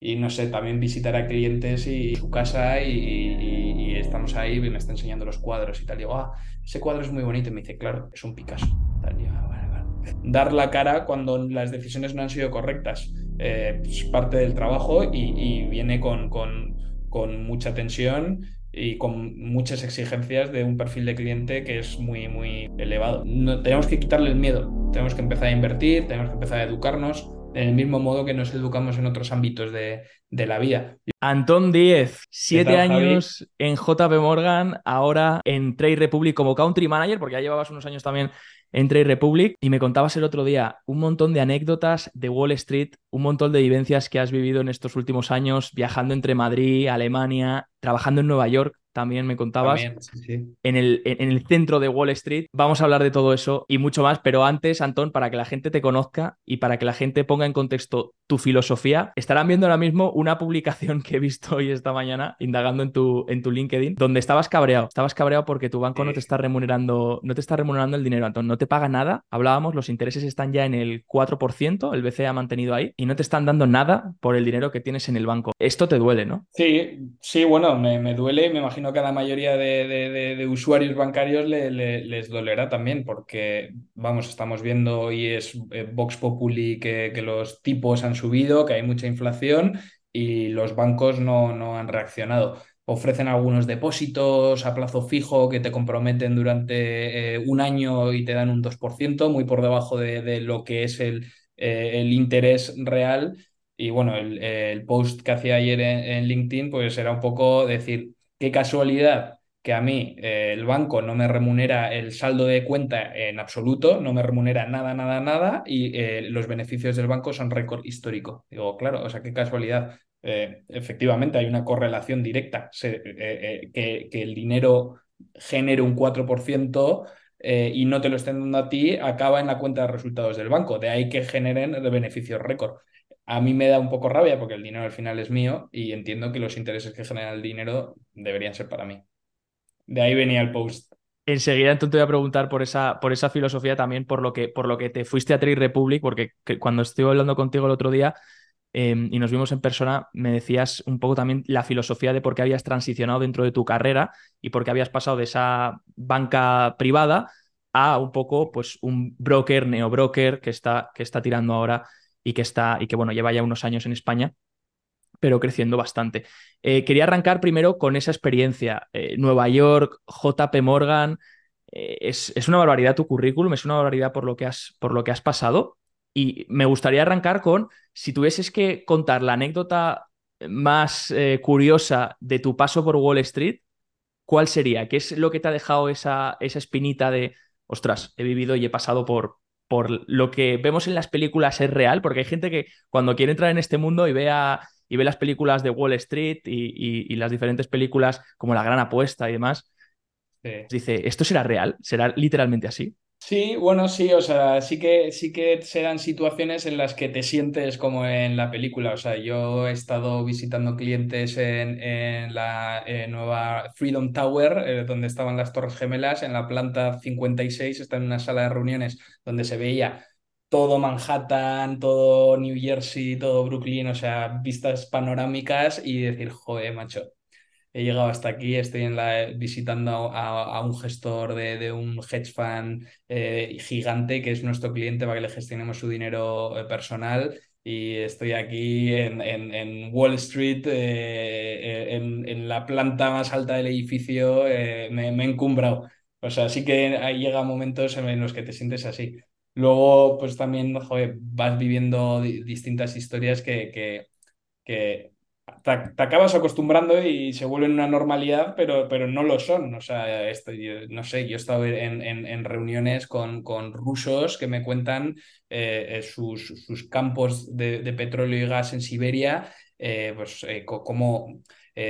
y no sé, también visitar a clientes y su casa y, estamos ahí y me está enseñando los cuadros y tal. digo, ah, ese cuadro es muy bonito y me dice, claro, es un Picasso. Ah, Dar la cara cuando las decisiones no han sido correctas eh, es parte del trabajo y, viene con, con, con mucha tensión y con muchas exigencias de un perfil de cliente que es muy, muy elevado. No, tenemos que quitarle el miedo, tenemos que empezar a invertir, tenemos que empezar a educarnos, en el mismo modo que nos educamos en otros ámbitos de, la vida. Antón Díez, siete años en JP Morgan, ahora en Trade Republic como Country Manager, porque ya llevabas unos años también en Trade Republic, y me contabas el otro día un montón de anécdotas de Wall Street, un montón de vivencias que has vivido en estos últimos años, viajando entre Madrid, Alemania, trabajando en Nueva York también me contabas, En, el, en, el, centro de Wall Street. Vamos a hablar de todo eso y mucho más, pero antes, Antón, para que la gente te conozca y para que la gente ponga en contexto tu filosofía, estarán viendo ahora mismo una publicación que he visto hoy esta mañana, indagando en tu, en tu LinkedIn, donde estabas cabreado. Estabas cabreado porque tu banco no te está remunerando, no te está remunerando el dinero, Antón, no te paga nada. Hablábamos, los intereses están ya en el 4%, el BCE ha mantenido ahí, y no te están dando nada por el dinero que tienes en el banco. Esto te duele, ¿no? Sí, sí, bueno, me, me duele, me imagino que a la mayoría de, usuarios bancarios les dolerá también, porque, vamos, estamos viendo hoy es eh, Vox Populi que, los tipos han subido, que hay mucha inflación y los bancos no, no han reaccionado ofrecen algunos depósitos a plazo fijo que te comprometen durante eh, un año y te dan un 2%, muy por debajo de, lo que es el, eh, el, interés real. Y bueno, el, post que hacía ayer en, LinkedIn, pues era un poco decir, Qué casualidad que a mí eh, el banco no me remunera el saldo de cuenta en absoluto, no me remunera nada, nada, nada, y eh, los beneficios del banco son récord histórico. Digo, claro, o sea, qué casualidad. Eh, efectivamente, hay una correlación directa, que, que, el dinero genere un 4% y no te lo estén dando a ti, acaba en la cuenta de resultados del banco. De ahí que generen beneficios récord a mí me da un poco rabia porque el dinero al final es mío y entiendo que los intereses que genera el dinero deberían ser para mí. De ahí venía el post. Enseguida entonces te voy a preguntar por esa, por esa filosofía también, por lo, que, por lo que te fuiste a Trade Republic, porque cuando estuve hablando contigo el otro día em, y nos vimos en persona, me decías un poco también la filosofía de por qué habías transicionado dentro de tu carrera y por qué habías pasado de esa banca privada a un poco pues un broker, neobroker que está, que está tirando ahora y que está, y que bueno, lleva ya unos años en España, pero creciendo bastante. Eh, quería arrancar primero con esa experiencia. Eh, Nueva York, JP Morgan, eh, es, es, una barbaridad tu currículum, es una barbaridad por lo que has, por lo que has pasado. Y me gustaría arrancar con, si tuvieses que contar la anécdota más curiosa de tu paso por Wall Street, ¿cuál sería? ¿Qué es lo que te ha dejado esa, esa espinita de, ostras, he vivido y he pasado por, por lo que vemos en las películas es real, porque hay gente que cuando quiere entrar en este mundo y vea y ve las películas de Wall Street y, las diferentes películas como La Gran Apuesta y demás, dice, ¿esto será real? ¿Será literalmente así? Sí, bueno, sí, o sea, sí que, sí que serán situaciones en las que te sientes como en la película. O sea, yo he estado visitando clientes en, la nueva Freedom Tower, eh, donde estaban las Torres Gemelas, en la planta 56, está en una sala de reuniones donde se veía todo Manhattan, todo New Jersey, todo Brooklyn, o sea, vistas panorámicas y decir, joder, macho, he llegado hasta aquí, estoy en la, visitando a, un gestor de, un hedge fund eh, gigante que es nuestro cliente para que le gestionemos su dinero eh, personal y estoy aquí en, en, Wall Street, eh, en, la planta más alta del edificio, me, me, he encumbrado. O sea, sí que ahí llega momentos en los que te sientes así. Luego, pues también, joder, vas viviendo distintas historias que, que, que te, acabas acostumbrando y se vuelven una normalidad, pero, pero no lo son. O sea, estoy, no sé, yo he estado en, reuniones con, con, rusos que me cuentan eh, eh, sus, sus, campos de, de, petróleo y gas en Siberia, eh, pues cómo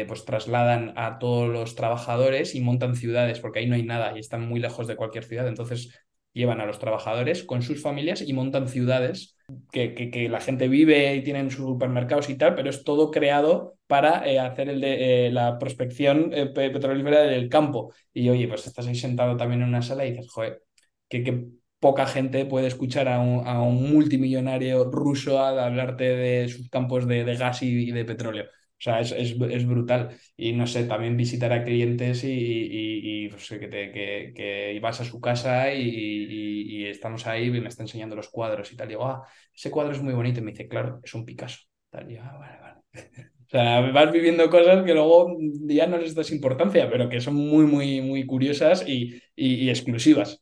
pues trasladan a todos los trabajadores y montan ciudades, porque ahí no hay nada y están muy lejos de cualquier ciudad. Entonces llevan a los trabajadores con sus familias y montan ciudades que, que, la gente vive y tienen sus supermercados y tal, pero es todo creado para eh, hacer el de, eh, la prospección eh, petrolífera del campo. Y oye, pues estás ahí sentado también en una sala y dices, joder, qué, poca gente puede escuchar a un, multimillonario ruso a hablarte de sus campos de, gas y, de petróleo. O sea, es, brutal. Y no sé, también visitar a clientes y, pues, que, que, vas a su casa y, estamos ahí y me está enseñando los cuadros y tal. Y digo, ah, ese cuadro es muy bonito. Y me dice, claro, es un Picasso. Tal. Y ah, vale, vale. O sea, vas viviendo cosas que luego ya no les das importancia, pero que son muy, muy, muy curiosas y, exclusivas.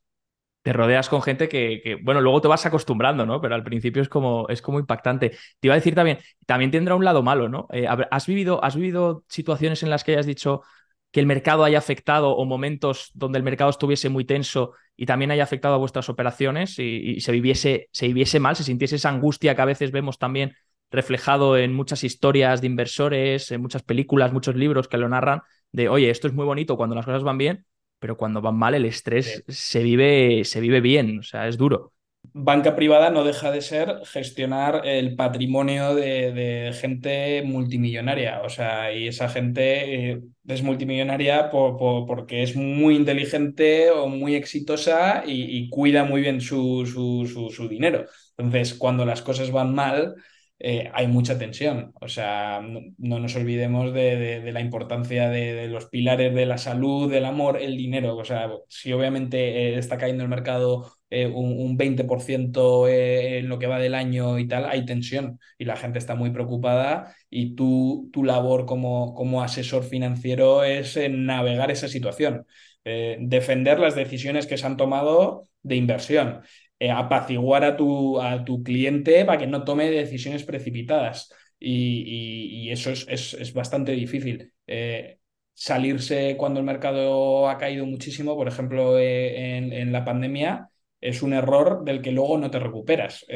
Te rodeas con gente que, bueno, luego te vas acostumbrando, ¿no? Pero al principio es como, es como impactante. Te iba a decir también, también tendrá un lado malo, ¿no? Eh, ¿has, vivido, ¿Has vivido situaciones en las que hayas dicho que el mercado haya afectado o momentos donde el mercado estuviese muy tenso y también haya afectado a vuestras operaciones y, y se, viviese, se viviese mal, se sintiese esa angustia que a veces vemos también reflejado en muchas historias de inversores, en muchas películas, muchos libros que lo narran, de, oye, esto es muy bonito cuando las cosas van bien, pero cuando van mal el estrés se, vive, se vive bien, o sea, es duro. Banca privada no deja de ser gestionar el patrimonio de, gente multimillonaria. O sea, y esa gente eh, es multimillonaria porque es muy inteligente o muy exitosa y, cuida muy bien su, su, su dinero. Entonces, cuando las cosas van mal, eh, hay mucha tensión. O sea, no, nos olvidemos de, la importancia de, los pilares de la salud, del amor, el dinero. O sea, si obviamente eh, está cayendo el mercado eh, un, 20% en lo que va del año y tal, hay tensión y la gente está muy preocupada y tú, tu labor como, como asesor financiero es navegar esa situación. defender las decisiones que se han tomado de inversión eh, apaciguar a tu, a tu cliente para que no tome decisiones precipitadas. Y, eso es, es, bastante difícil. Eh, salirse cuando el mercado ha caído muchísimo, por ejemplo, eh, en, la pandemia, es un error del que luego no te recuperas.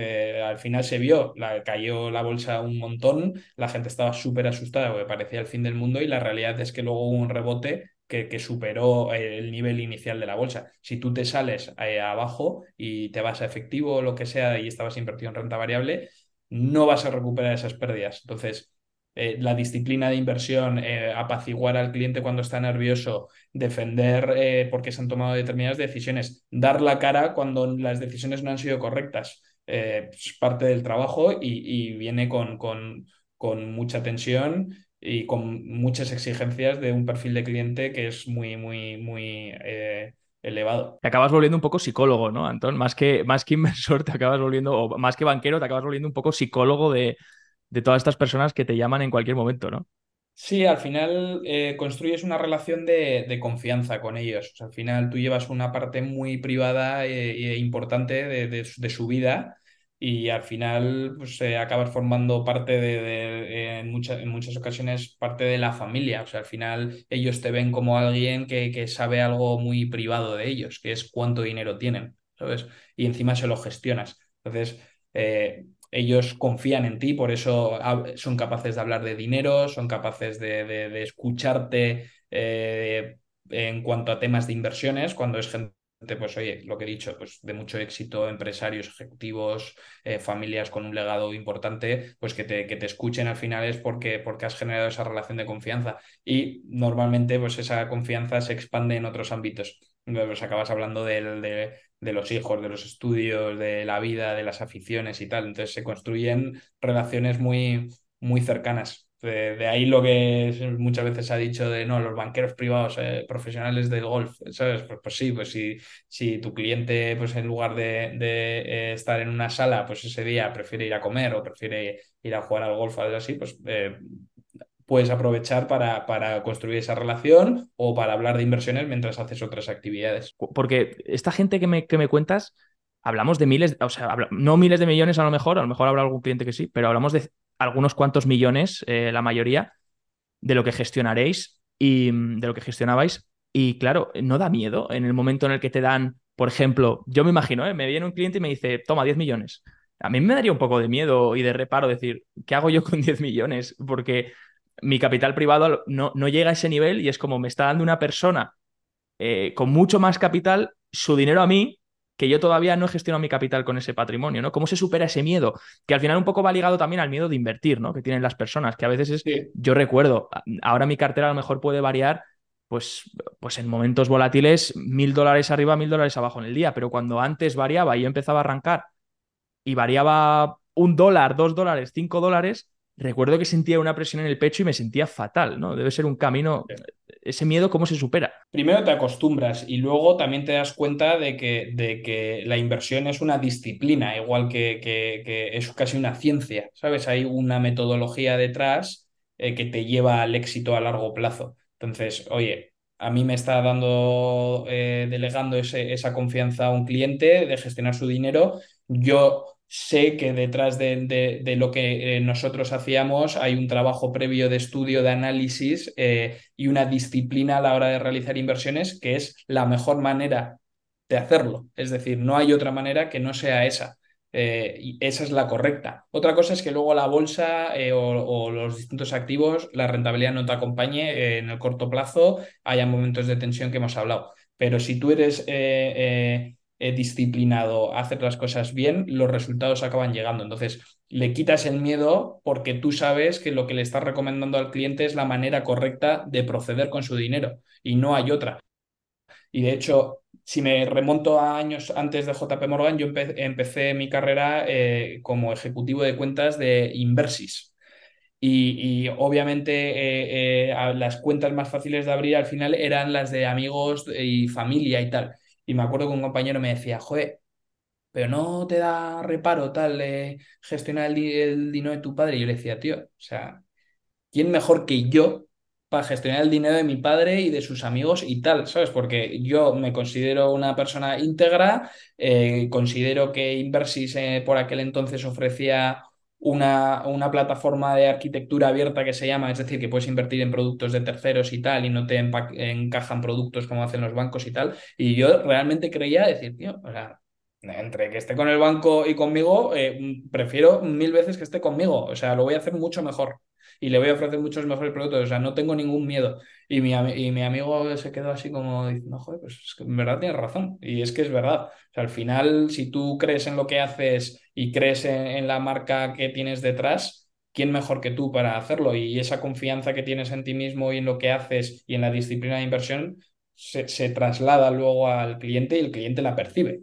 al final se vio, la, cayó la bolsa un montón, la gente estaba súper asustada porque parecía el fin del mundo y la realidad es que luego hubo un rebote que, superó el nivel inicial de la bolsa. Si tú te sales eh, abajo y te vas a efectivo o lo que sea y estabas invertido en renta variable, no vas a recuperar esas pérdidas. Entonces, eh, la disciplina de inversión, eh, apaciguar al cliente cuando está nervioso, defender porque se han tomado determinadas decisiones, dar la cara cuando las decisiones no han sido correctas, es parte del trabajo y, viene con, con, con mucha tensión y con muchas exigencias de un perfil de cliente que es muy, muy, muy eh, elevado. Te acabas volviendo un poco psicólogo, ¿no, Antón? Más que, más que inversor, te acabas volviendo, o más que banquero, te acabas volviendo un poco psicólogo de, de todas estas personas que te llaman en cualquier momento, ¿no? Sí, al final eh, construyes una relación de, confianza con ellos. al final tú llevas una parte muy privada e, importante de, de, su vida y al final pues, acabas formando parte de, en, muchas, en muchas ocasiones, parte de la familia. O sea, al final ellos te ven como alguien que, que sabe algo muy privado de ellos, que es cuánto dinero tienen, ¿sabes? Y encima se lo gestionas. Entonces, eh, ellos confían en ti, por eso son capaces de hablar de dinero, son capaces de, de, escucharte eh, en cuanto a temas de inversiones, cuando es gente pues oye, lo que he dicho, pues de mucho éxito, empresarios, ejecutivos, eh, familias con un legado importante, pues que te, que te escuchen al final es porque, porque has generado esa relación de confianza. Y normalmente pues esa confianza se expande en otros ámbitos. Pues acabas hablando de, de los hijos, de los estudios, de la vida, de las aficiones y tal. Entonces se construyen relaciones muy, muy cercanas. De, ahí lo que muchas veces se ha dicho de no, los banqueros privados eh, profesionales del golf, ¿sabes? Pues, pues, sí, pues si, si tu cliente, pues en lugar de, eh, estar en una sala, pues ese día prefiere ir a comer o prefiere ir a jugar al golf o algo así, pues eh, puedes aprovechar para, para, construir esa relación o para hablar de inversiones mientras haces otras actividades. Porque esta gente que me, que me cuentas, hablamos de miles, o sea, no miles de millones a lo mejor, a lo mejor habrá algún cliente que sí, pero hablamos de algunos cuantos millones, eh, la mayoría, de lo que gestionaréis y mm, de lo que gestionabais. Y claro, no da miedo en el momento en el que te dan, por ejemplo, yo me imagino, ¿eh? me viene un cliente y me dice, toma 10 millones. A mí me daría un poco de miedo y de reparo decir, ¿qué hago yo con 10 millones? Porque mi capital privado no, no llega a ese nivel y es como me está dando una persona eh, con mucho más capital su dinero a mí que yo todavía no he gestionado mi capital con ese patrimonio, ¿no? ¿Cómo se supera ese miedo? Que al final un poco va ligado también al miedo de invertir, ¿no? Que tienen las personas, que a veces es, yo recuerdo, ahora mi cartera a lo mejor puede variar pues, pues en momentos volátiles, mil dólares arriba, mil dólares abajo en el día. Pero cuando antes variaba y yo empezaba a arrancar y variaba un dólar, dos dólares, cinco dólares, recuerdo que sentía una presión en el pecho y me sentía fatal, ¿no? Debe ser un camino, ese miedo, ¿cómo se supera? Primero te acostumbras y luego también te das cuenta de que, de que la inversión es una disciplina, igual que, que, es casi una ciencia, ¿sabes? Hay una metodología detrás eh, que te lleva al éxito a largo plazo. Entonces, oye, a mí me está dando, eh, delegando ese, esa confianza a un cliente de gestionar su dinero. Yo sé que detrás de, lo que eh, nosotros hacíamos hay un trabajo previo de estudio, de análisis eh, y una disciplina a la hora de realizar inversiones que es la mejor manera de hacerlo. Es decir, no hay otra manera que no sea esa. Eh, y esa es la correcta. Otra cosa es que luego la bolsa o, los distintos activos, la rentabilidad no te acompañe en el corto plazo, haya momentos de tensión que hemos hablado. Pero si tú eres eh, disciplinado, hacer las cosas bien, los resultados acaban llegando. Entonces, le quitas el miedo porque tú sabes que lo que le estás recomendando al cliente es la manera correcta de proceder con su dinero y no hay otra. Y de hecho, si me remonto a años antes de JP Morgan, yo empecé mi carrera eh, como ejecutivo de cuentas de Inversis. Y, obviamente eh, las cuentas más fáciles de abrir al final eran las de amigos y familia y tal. Y me acuerdo que un compañero me decía, joder, pero no te da reparo tal de gestionar el, dinero de tu padre. Y yo le decía, tío, o sea, ¿quién mejor que yo para gestionar el dinero de mi padre y de sus amigos y tal, ¿sabes? Porque yo me considero una persona íntegra, eh, considero que Inversis eh, por aquel entonces ofrecía una, una, plataforma de arquitectura abierta que se llama, es decir, que puedes invertir en productos de terceros y tal, y no te encajan productos como hacen los bancos y tal. Y yo realmente creía decir, tío, o sea, entre que esté con el banco y conmigo, eh, prefiero mil veces que esté conmigo. O sea, lo voy a hacer mucho mejor y le voy a ofrecer muchos mejores productos. O sea, no tengo ningún miedo. Y mi, y mi amigo se quedó así como diciendo, joder, pues es que en verdad tienes razón. Y es que es verdad. Al final, si tú crees en lo que haces y crees en, la marca que tienes detrás, ¿quién mejor que tú para hacerlo? Y esa confianza que tienes en ti mismo y en lo que haces y en la disciplina de inversión se, se traslada luego al cliente y el cliente la percibe.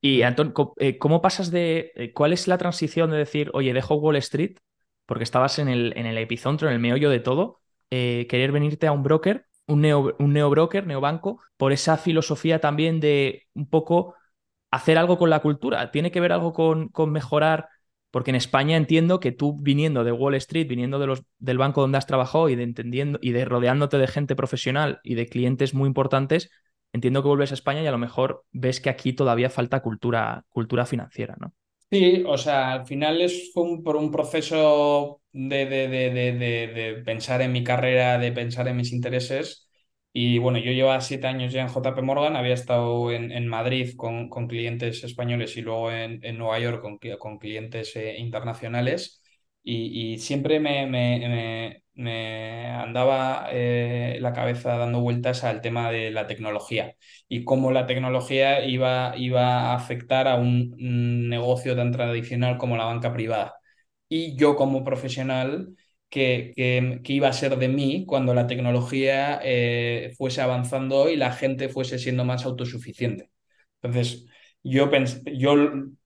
Y Antón, eh, ¿cómo pasas de eh, cuál es la transición de decir, oye, dejo Wall Street, porque estabas en el, en el epicentro, en el meollo de todo, eh, querer venirte a un broker, un neo, un neobroker, neobanco, por esa filosofía también de un poco hacer algo con la cultura? ¿Tiene que ver algo con, con mejorar? Porque en España entiendo que tú viniendo de Wall Street, viniendo de los, del banco donde has trabajado y de entendiendo y de rodeándote de gente profesional y de clientes muy importantes, entiendo que vuelves a España y a lo mejor ves que aquí todavía falta cultura, cultura financiera, ¿no? Sí, o sea, al final es un, por un proceso de, de, de, de, pensar en mi carrera, de pensar en mis intereses. Y bueno, yo llevaba siete años ya en JP Morgan, había estado en, en Madrid con, con, clientes españoles y luego en, en Nueva York con, con clientes eh, internacionales. Y, y siempre me, me, me andaba eh, la cabeza dando vueltas al tema de la tecnología y cómo la tecnología iba, iba a afectar a un, negocio tan tradicional como la banca privada. Y yo como profesional, que, que, iba a ser de mí cuando la tecnología eh, fuese avanzando y la gente fuese siendo más autosuficiente. Entonces, yo,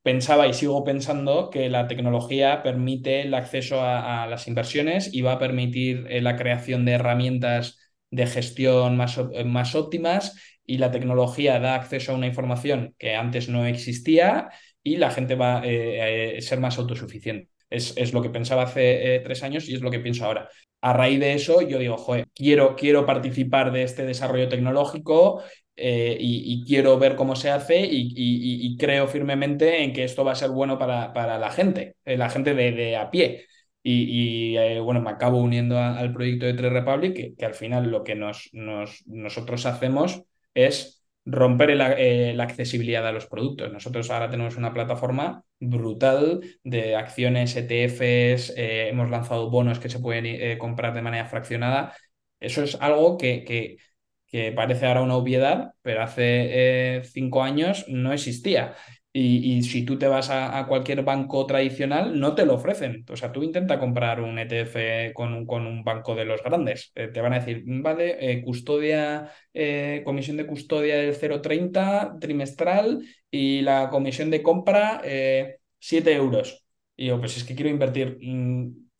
pensaba y sigo pensando que la tecnología permite el acceso a, las inversiones y va a permitir eh, la creación de herramientas de gestión más, más óptimas y la tecnología da acceso a una información que antes no existía y la gente va a eh, eh, ser más autosuficiente. Es, lo que pensaba hace tres años y es lo que pienso ahora. A raíz de eso, yo digo, joder, quiero, quiero participar de este desarrollo tecnológico eh, y, quiero ver cómo se hace y, creo firmemente en que esto va a ser bueno para, para la gente, eh, la gente de, a pie. Y, eh, bueno, me acabo uniendo al proyecto de Trade Republic, que, al final lo que nos, nos, nosotros hacemos es romper la accesibilidad a los productos. Nosotros ahora tenemos una plataforma brutal de acciones, ETFs, hemos lanzado bonos que se pueden comprar de manera fraccionada. Eso es algo que que parece ahora una obviedad, pero hace eh, cinco años no existía. Y, si tú te vas a, cualquier banco tradicional, no te lo ofrecen. O sea, tú intenta comprar un ETF con un, con un banco de los grandes. Eh, te van a decir, vale, eh, custodia, comisión de custodia del 0,30 trimestral y la comisión de compra 7 euros. Y yo, pues es que quiero invertir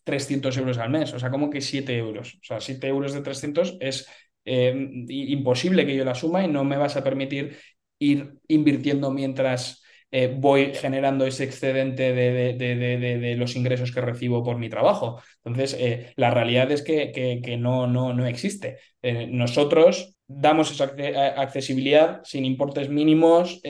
300 mm, euros al mes. O sea, ¿cómo que 7 euros? O sea, 7 euros de 300 es imposible que yo la suma y no me vas a permitir ir invirtiendo mientras eh, voy generando ese excedente de, los ingresos que recibo por mi trabajo. Entonces, eh, la realidad es que, no, no, no existe. Eh, nosotros damos esa accesibilidad sin importes mínimos,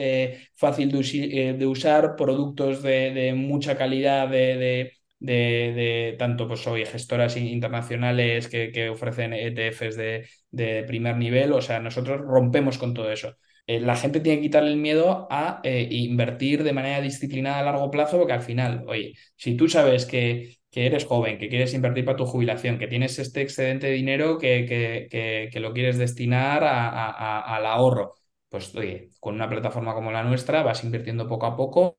fácil de, usar, productos de, mucha calidad de, de, tanto pues hoy gestoras internacionales que, que ofrecen ETFs de, de, primer nivel, o sea, nosotros rompemos con todo eso. Eh, la gente tiene que quitarle el miedo a eh, invertir de manera disciplinada a largo plazo, porque al final, oye, si tú sabes que, que eres joven, que quieres invertir para tu jubilación, que tienes este excedente de dinero que, que, que lo quieres destinar al ahorro, pues oye, con una plataforma como la nuestra vas invirtiendo poco a poco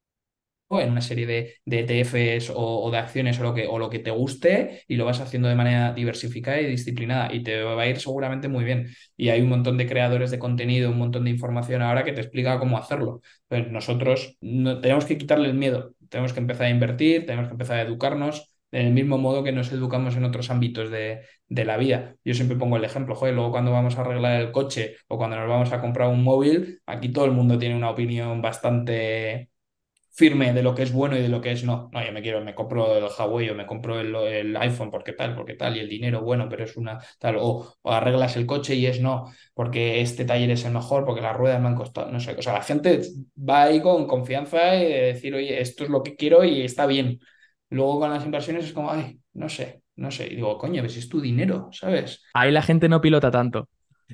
en una serie de, ETFs o, de acciones o lo, que, o lo que te guste y lo vas haciendo de manera diversificada y disciplinada y te va a ir seguramente muy bien. Y hay un montón de creadores de contenido, un montón de información ahora que te explica cómo hacerlo. Pues nosotros no, tenemos que quitarle el miedo, tenemos que empezar a invertir, tenemos que empezar a educarnos en el mismo modo que nos educamos en otros ámbitos de, de, la vida. Yo siempre pongo el ejemplo, joder, luego cuando vamos a arreglar el coche o cuando nos vamos a comprar un móvil, aquí todo el mundo tiene una opinión bastante firme de lo que es bueno y de lo que es no. No, yo me quiero, me compro el Huawei o me compro el, iPhone porque tal, porque tal, y el dinero bueno, pero es una tal, o, arreglas el coche y es no, porque este taller es el mejor, porque las ruedas me han costado, no sé, o sea, la gente va ahí con confianza y decir, oye, esto es lo que quiero y está bien. Luego con las inversiones es como, ay, no sé, no sé, y digo, coño, ves, es tu dinero, ¿sabes? Ahí la gente no pilota tanto.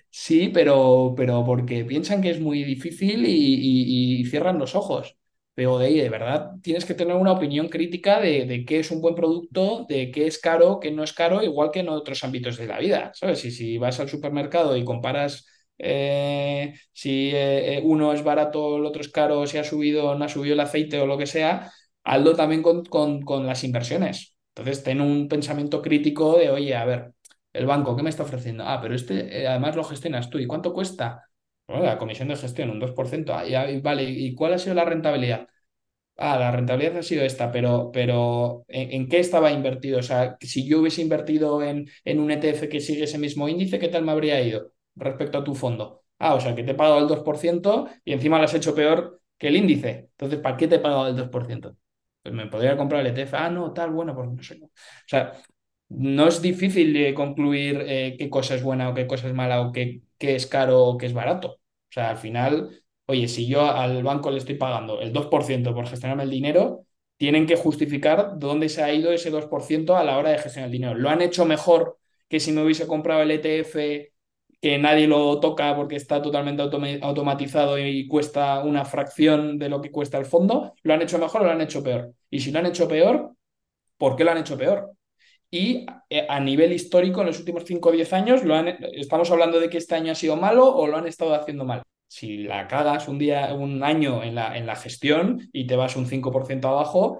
Sí, pero, pero porque piensan que es muy difícil y cierran los ojos. Pero de de verdad, tienes que tener una opinión crítica de, qué es un buen producto, de qué es caro, qué no es caro, igual que en otros ámbitos de la vida, ¿sabes? Si vas al supermercado y comparas eh, si eh, eh, uno es barato, el otro es caro, si ha subido o no ha subido el aceite o lo que sea, hazlo también con, con, las inversiones. Entonces, ten un pensamiento crítico de, oye, a ver, el banco, ¿qué me está ofreciendo? Ah, pero este además lo gestionas tú. ¿Y cuánto cuesta? La comisión de gestión, un 2%. Ah, vale, ¿y cuál ha sido la rentabilidad? Ah, la rentabilidad ha sido esta, pero, pero ¿en, qué estaba invertido? O sea, si yo hubiese invertido en, en un ETF que sigue ese mismo índice, ¿qué tal me habría ido respecto a tu fondo? Ah, o sea, que te he pagado el 2% y encima lo has hecho peor que el índice. Entonces, ¿para qué te he pagado el 2%? Pues me podría comprar el ETF. Ah, no, tal, bueno, pues no sé. O sea, no es difícil concluir eh, qué cosa es buena o qué cosa es mala o qué, qué es caro o qué es barato. O sea, al final, oye, si yo al banco le estoy pagando el 2% por gestionarme el dinero, tienen que justificar dónde se ha ido ese 2% a la hora de gestionar el dinero. ¿Lo han hecho mejor que si me hubiese comprado el ETF que nadie lo toca porque está totalmente automatizado y cuesta una fracción de lo que cuesta el fondo? ¿Lo han hecho mejor o lo han hecho peor? Y si lo han hecho peor, ¿por qué lo han hecho peor? Y eh, a nivel histórico, en los últimos 5 o 10 años, lo ¿estamos hablando de que este año ha sido malo o lo han estado haciendo mal? Si la cagas un día, un año en la, en la gestión y te vas un 5% abajo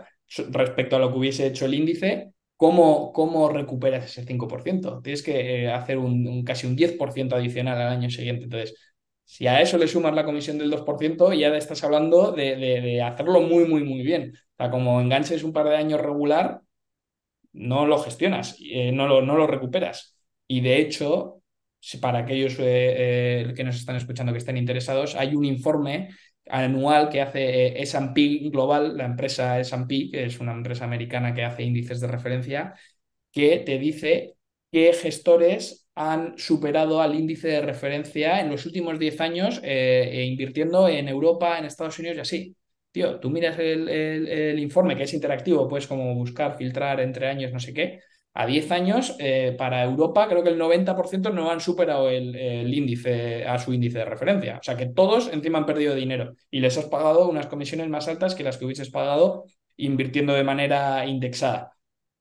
respecto a lo que hubiese hecho el índice, ¿cómo, cómo recuperas ese 5%? Tienes que eh, hacer un, casi un 10% adicional al año siguiente. Entonces, si a eso le sumas la comisión del 2%, ya estás hablando de, de hacerlo muy, muy, muy bien. O sea, como enganches un par de años regular, no lo gestionas, eh, no, lo, no lo recuperas. Y de hecho, para aquellos eh, eh, que nos están escuchando que estén interesados, hay un informe anual que hace S&P Global, la empresa S&P, que es una empresa americana que hace índices de referencia, que te dice qué gestores han superado al índice de referencia en los últimos 10 años invirtiendo en Europa, en Estados Unidos y así. Tío, tú miras el, informe que es interactivo, puedes como buscar, filtrar entre años, no sé qué. A 10 años, eh, para Europa, creo que el 90% no han superado el, índice a su índice de referencia. O sea que todos encima han perdido dinero y les has pagado unas comisiones más altas que las que hubieses pagado invirtiendo de manera indexada.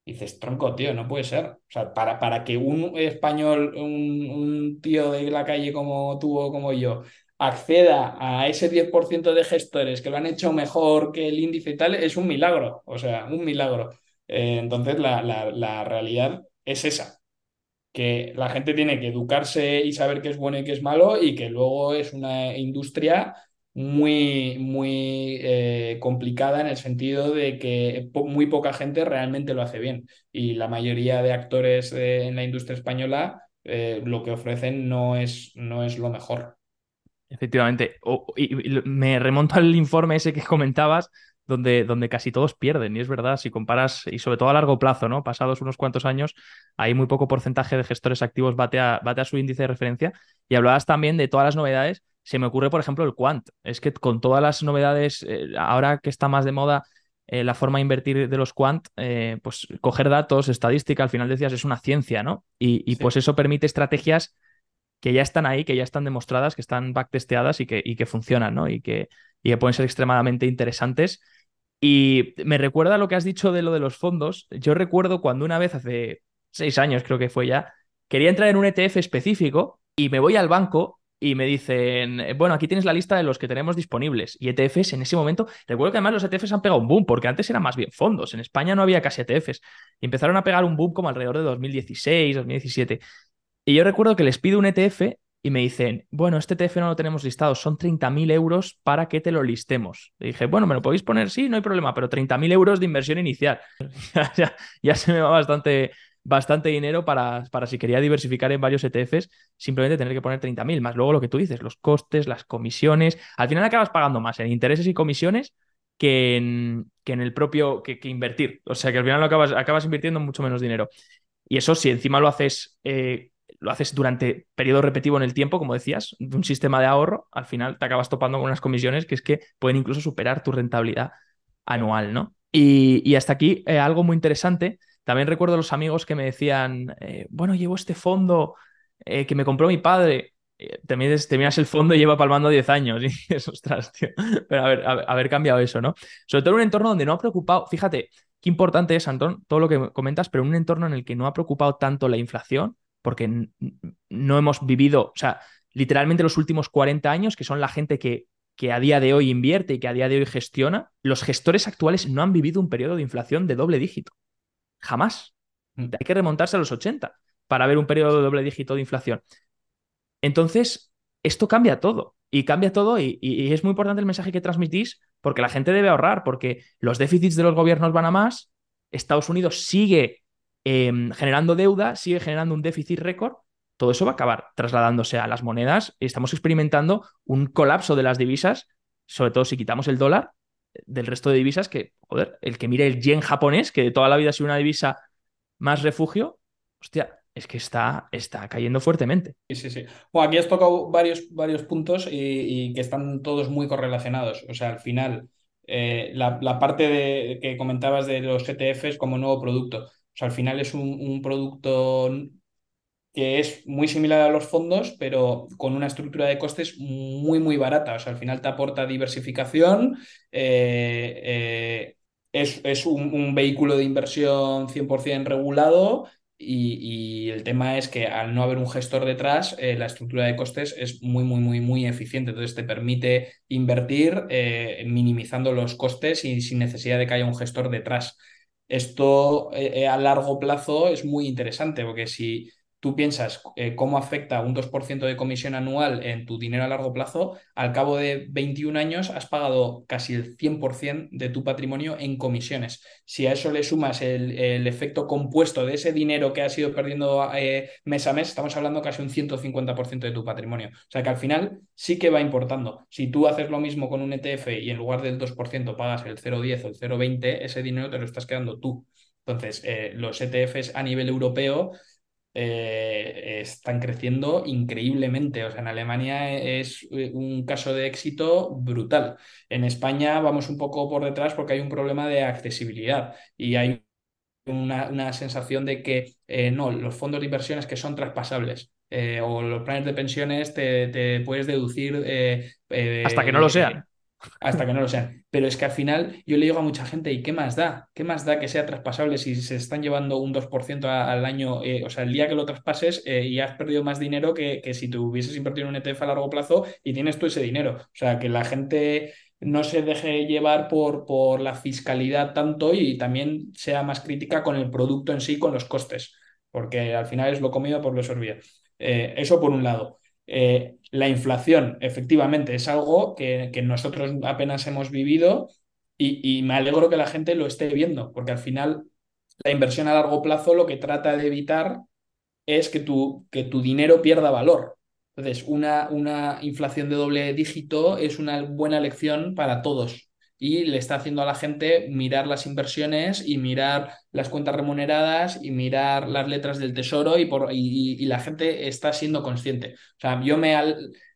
dices, tronco, tío, no puede ser. O sea, para, para que un español, un tío de la calle como tú o como yo, acceda a ese 10% de gestores que lo han hecho mejor que el índice y tal, es un milagro, o sea, un milagro. Eh, entonces, la, la, realidad es esa, que la gente tiene que educarse y saber qué es bueno y qué es malo y que luego es una industria muy, muy eh, complicada en el sentido de que muy poca gente realmente lo hace bien y la mayoría de actores en la industria española eh, lo que ofrecen no es, no es lo mejor. Efectivamente. y, me remonto al informe ese que comentabas, donde, donde casi todos pierden. Y es verdad, si comparas, y sobre todo a largo plazo, ¿no? Pasados unos cuantos años, hay muy poco porcentaje de gestores activos bate a, bate a su índice de referencia. Y hablabas también de todas las novedades. Se me ocurre, por ejemplo, el Quant. Es que con todas las novedades, eh, ahora que está más de moda eh, la forma de invertir de los quant, eh, pues coger datos, estadística, al final decías, es una ciencia, ¿no? Y, pues eso permite estrategias que ya están ahí, que ya están demostradas, que están backtesteadas y que, y que funcionan, ¿no? Y que, y que pueden ser extremadamente interesantes. Y me recuerda lo que has dicho de lo de los fondos. Yo recuerdo cuando una vez, hace seis años creo que fue ya, quería entrar en un ETF específico y me voy al banco y me dicen, bueno, aquí tienes la lista de los que tenemos disponibles. Y ETFs en ese momento, recuerdo que además los ETFs han pegado un boom, porque antes eran más bien fondos. En España no había casi ETFs. Y empezaron a pegar un boom como alrededor de 2016, 2017. Y yo recuerdo que les pido un ETF y me dicen, bueno, este ETF no lo tenemos listado, son 30.000 euros para que te lo listemos. Le dije, bueno, ¿me lo podéis poner? Sí, no hay problema, pero 30.000 euros de inversión inicial. ya, se me va bastante, bastante dinero para, para si quería diversificar en varios ETFs, simplemente tener que poner 30.000, más luego lo que tú dices, los costes, las comisiones. Al final acabas pagando más en intereses y comisiones que en, que en el propio, que, que invertir. O sea que al final lo acabas, acabas invirtiendo mucho menos dinero. Y eso si encima lo haces eh, lo haces durante periodo repetitivo en el tiempo, como decías, de un sistema de ahorro, al final te acabas topando con unas comisiones que es que pueden incluso superar tu rentabilidad anual, ¿no? Y, hasta aquí eh, algo muy interesante. También recuerdo los amigos que me decían, eh, bueno, llevo este fondo eh, que me compró mi padre. Te miras, el fondo y lleva palmando 10 años. Y es, ostras, tío. Pero haber, haber cambiado eso, ¿no? Sobre todo en un entorno donde no ha preocupado, fíjate, qué importante es, Antón, todo lo que comentas, pero en un entorno en el que no ha preocupado tanto la inflación, porque no hemos vivido, o sea, literalmente los últimos 40 años, que son la gente que, que a día de hoy invierte y que a día de hoy gestiona, los gestores actuales no han vivido un periodo de inflación de doble dígito. Jamás. Mm. Hay que remontarse a los 80 para ver un periodo de doble dígito de inflación. Entonces, esto cambia todo. Y cambia todo y, y, es muy importante el mensaje que transmitís porque la gente debe ahorrar, porque los déficits de los gobiernos van a más, Estados Unidos sigue Em, generando deuda, sigue generando un déficit récord, todo eso va a acabar trasladándose a las monedas. Estamos experimentando un colapso de las divisas, sobre todo si quitamos el dólar del resto de divisas, que, joder, el que mire el yen japonés, que de toda la vida ha sido una divisa más refugio, hostia, es que está, está cayendo fuertemente. Sí, sí, sí. Bueno, aquí has tocado varios, varios puntos y, que están todos muy correlacionados. O sea, al final, eh, la, la, parte de, que comentabas de los ETFs como nuevo producto al final es un, producto que es muy similar a los fondos, pero con una estructura de costes muy, muy barata. Al final te aporta diversificación, eh, eh, es, un, vehículo de inversión 100% regulado y, el tema es que al no haber un gestor detrás, eh, la estructura de costes es muy, muy, muy, muy eficiente. Entonces te permite invertir minimizando los costes y sin necesidad de que haya un gestor detrás. Esto eh, eh, a largo plazo es muy interesante porque si tú piensas eh, cómo afecta un 2% de comisión anual en tu dinero a largo plazo, al cabo de 21 años has pagado casi el 100% de tu patrimonio en comisiones. Si a eso le sumas el, efecto compuesto de ese dinero que has ido perdiendo eh, mes a mes, estamos hablando casi un 150% de tu patrimonio. O sea que al final sí que va importando. Si tú haces lo mismo con un ETF y en lugar del 2% pagas el 0,10 o el 0,20, ese dinero te lo estás quedando tú. Entonces, eh, los ETFs a nivel europeo eh, están creciendo increíblemente. O sea, en Alemania es eh, un caso de éxito brutal. En España vamos un poco por detrás porque hay un problema de accesibilidad y hay una, sensación de que eh, no, los fondos de inversiones que son traspasables. o los planes de pensiones te, puedes deducir. Hasta que no lo sean. Hasta que no lo sean. Pero es que al final yo le digo a mucha gente, ¿y qué más da? ¿Qué más da que sea traspasable si se están llevando un 2% al año? Eh, o sea, el día que lo traspases eh, y has perdido más dinero que, que si tú hubieses invertido en un ETF a largo plazo y tienes tú ese dinero. O sea, que la gente no se deje llevar por, por la fiscalidad tanto y también sea más crítica con el producto en sí, con los costes, porque al final es lo comido por lo sorbido. Eh, eso por un lado. Eh, la inflación, efectivamente, es algo que, nosotros apenas hemos vivido y, me alegro que la gente lo esté viendo, porque al final la inversión a largo plazo lo que trata de evitar es que tu, que tu dinero pierda valor. Entonces, una, una inflación de doble dígito es una buena lección para todos y le está haciendo a la gente mirar las inversiones y mirar las cuentas remuneradas y mirar las letras del tesoro y, por, y, la gente está siendo consciente. O sea, yo me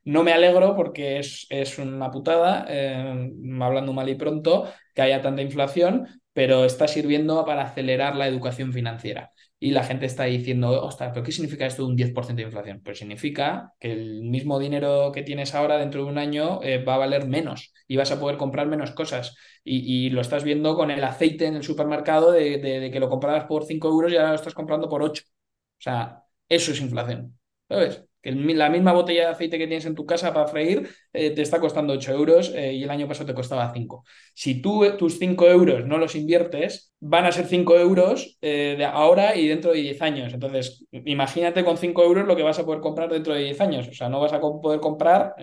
no me alegro porque es, es una putada, eh, hablando mal y pronto, que haya tanta inflación, pero está sirviendo para acelerar la educación financiera y la gente está diciendo, ostras, ¿pero qué significa esto de un 10% de inflación? Pues significa que el mismo dinero que tienes ahora dentro de un año eh, va a valer menos y vas a poder comprar menos cosas. Y, lo estás viendo con el aceite en el supermercado de, de, que lo comprabas por 5 euros y ahora lo estás comprando por 8. O sea, eso es inflación. ¿Sabes? Que la misma botella de aceite que tienes en tu casa para freír eh, te está costando 8 euros eh, y el año pasado te costaba 5. Si tú eh, tus 5 euros no los inviertes, van a ser 5 euros de ahora y dentro de 10 años. Entonces, imagínate con 5 euros lo que vas a poder comprar dentro de 10 años. O sea, no vas a poder comprar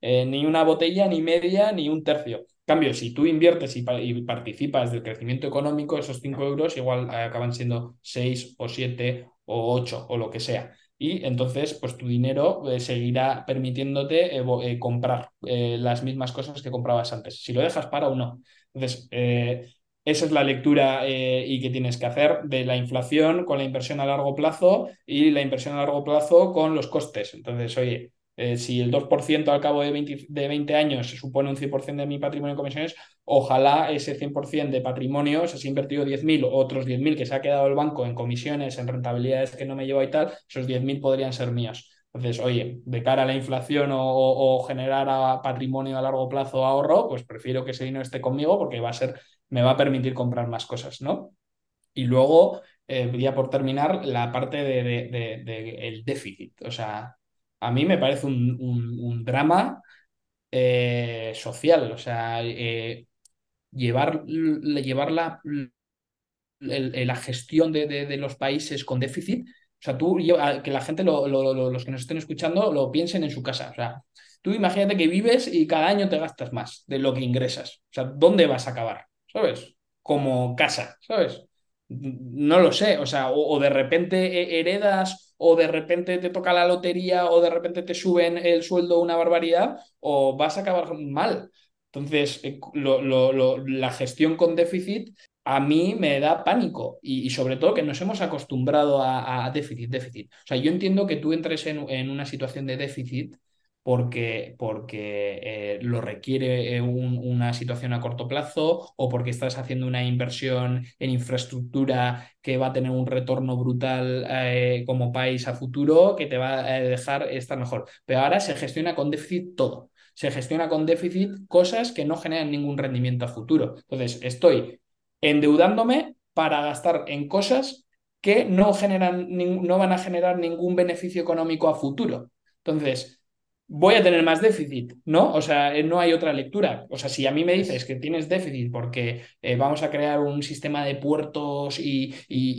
ni una botella, ni media, ni un tercio. Cambio, si tú inviertes y, y participas del crecimiento económico, esos 5 euros igual acaban siendo 6 o 7 o 8 o lo que sea y entonces pues tu dinero eh, seguirá permitiéndote eh, eh, comprar las mismas cosas que comprabas antes, si lo dejas para o no. Entonces, esa es la lectura y que tienes que hacer de la inflación con la inversión a largo plazo y la inversión a largo plazo con los costes. Entonces, oye, eh, si el 2% al cabo de 20, de 20 años supone un 100% de mi patrimonio en comisiones, ojalá ese 100% de patrimonio, o sea, si he invertido 10.000, otros 10.000 que se ha quedado el banco en comisiones, en rentabilidades que no me llevo y tal, esos 10.000 podrían ser míos. Entonces, oye, de cara a la inflación o, generar patrimonio a largo plazo ahorro, pues prefiero que ese dinero esté conmigo porque va a ser, me va a permitir comprar más cosas, ¿no? Y luego, eh, ya por terminar, la parte del de, déficit. O sea, a mí me parece un, drama eh, social, o sea, eh, llevar, la, la, gestión de, los países con déficit, o sea, tú, que la gente, los que nos estén escuchando, lo piensen en su casa, o sea, tú imagínate que vives y cada año te gastas más de lo que ingresas, o sea, ¿dónde vas a acabar? ¿Sabes? Como casa, ¿sabes? No lo sé, o sea, o de repente heredas o de repente te toca la lotería o de repente te suben el sueldo una barbaridad o vas a acabar mal. Entonces, eh, la gestión con déficit a mí me da pánico y, sobre todo que nos hemos acostumbrado a, déficit, déficit. O sea, yo entiendo que tú entres en una situación de déficit porque, porque eh, lo requiere eh, una situación a corto plazo o porque estás haciendo una inversión en infraestructura que va a tener un retorno brutal eh, como país a futuro que te va a dejar estar mejor. Pero ahora se gestiona con déficit todo. Se gestiona con déficit cosas que no generan ningún rendimiento a futuro. Entonces, estoy endeudándome para gastar en cosas que no, generan, no van a generar ningún beneficio económico a futuro. Entonces, voy a tener más déficit, ¿no? O sea, eh, no hay otra lectura. O sea, si a mí me dices que tienes déficit porque eh, vamos a crear un sistema de puertos y,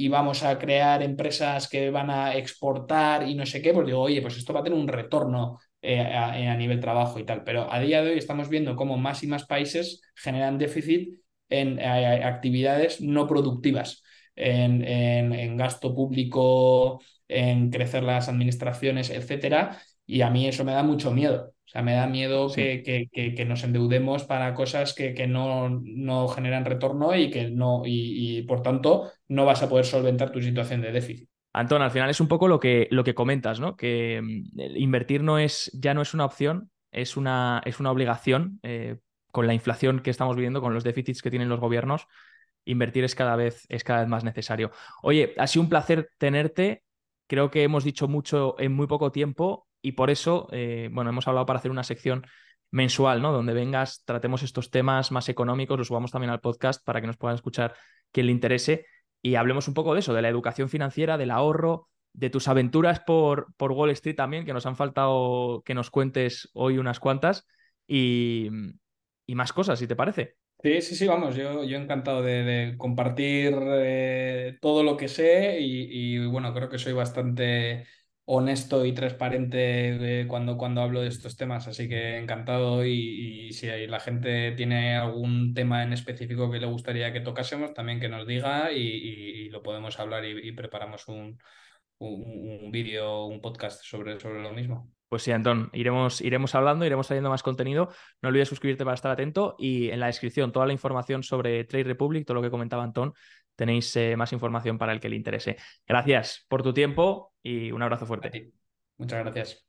vamos a crear empresas que van a exportar y no sé qué, pues digo, oye, pues esto va a tener un retorno eh, a, nivel trabajo y tal. Pero a día de hoy estamos viendo cómo más y más países generan déficit en actividades no productivas. En, en, gasto público, en crecer las administraciones, etcétera, y a mí eso me da mucho miedo. O sea, me da miedo que, que, nos endeudemos para cosas que, que no, no, generan retorno y que no, y, por tanto no vas a poder solventar tu situación de déficit. Antón, al final es un poco lo que, lo que comentas, ¿no? Que mm, invertir no es, ya no es una opción, es una, es una obligación. Eh, con la inflación que estamos viviendo, con los déficits que tienen los gobiernos, invertir es cada vez, es cada vez más necesario. Oye, ha sido un placer tenerte. Creo que hemos dicho mucho en muy poco tiempo y por eso, eh, bueno, hemos hablado para hacer una sección mensual, ¿no? Donde vengas, tratemos estos temas más económicos, los subamos también al podcast para que nos puedan escuchar quien le interese y hablemos un poco de eso, de la educación financiera, del ahorro, de tus aventuras por, por Wall Street también, que nos han faltado que nos cuentes hoy unas cuantas y, y más cosas, si te parece. Sí, sí, sí, vamos, yo, yo encantado de, compartir eh, todo lo que sé y, y, bueno, creo que soy bastante honesto y transparente cuando, cuando hablo de estos temas, así que encantado y, si la gente tiene algún tema en específico que le gustaría que tocásemos, también que nos diga y, y lo podemos hablar y, preparamos un, un, un vídeo, un podcast sobre, sobre lo mismo. Pues sí, Antón, iremos, iremos hablando, iremos trayendo más contenido. No olvides suscribirte para estar atento y en la descripción toda la información sobre Trade Republic, todo lo que comentaba Antón, tenéis eh, más información para el que le interese. Gracias por tu tiempo y un abrazo fuerte. Muchas gracias.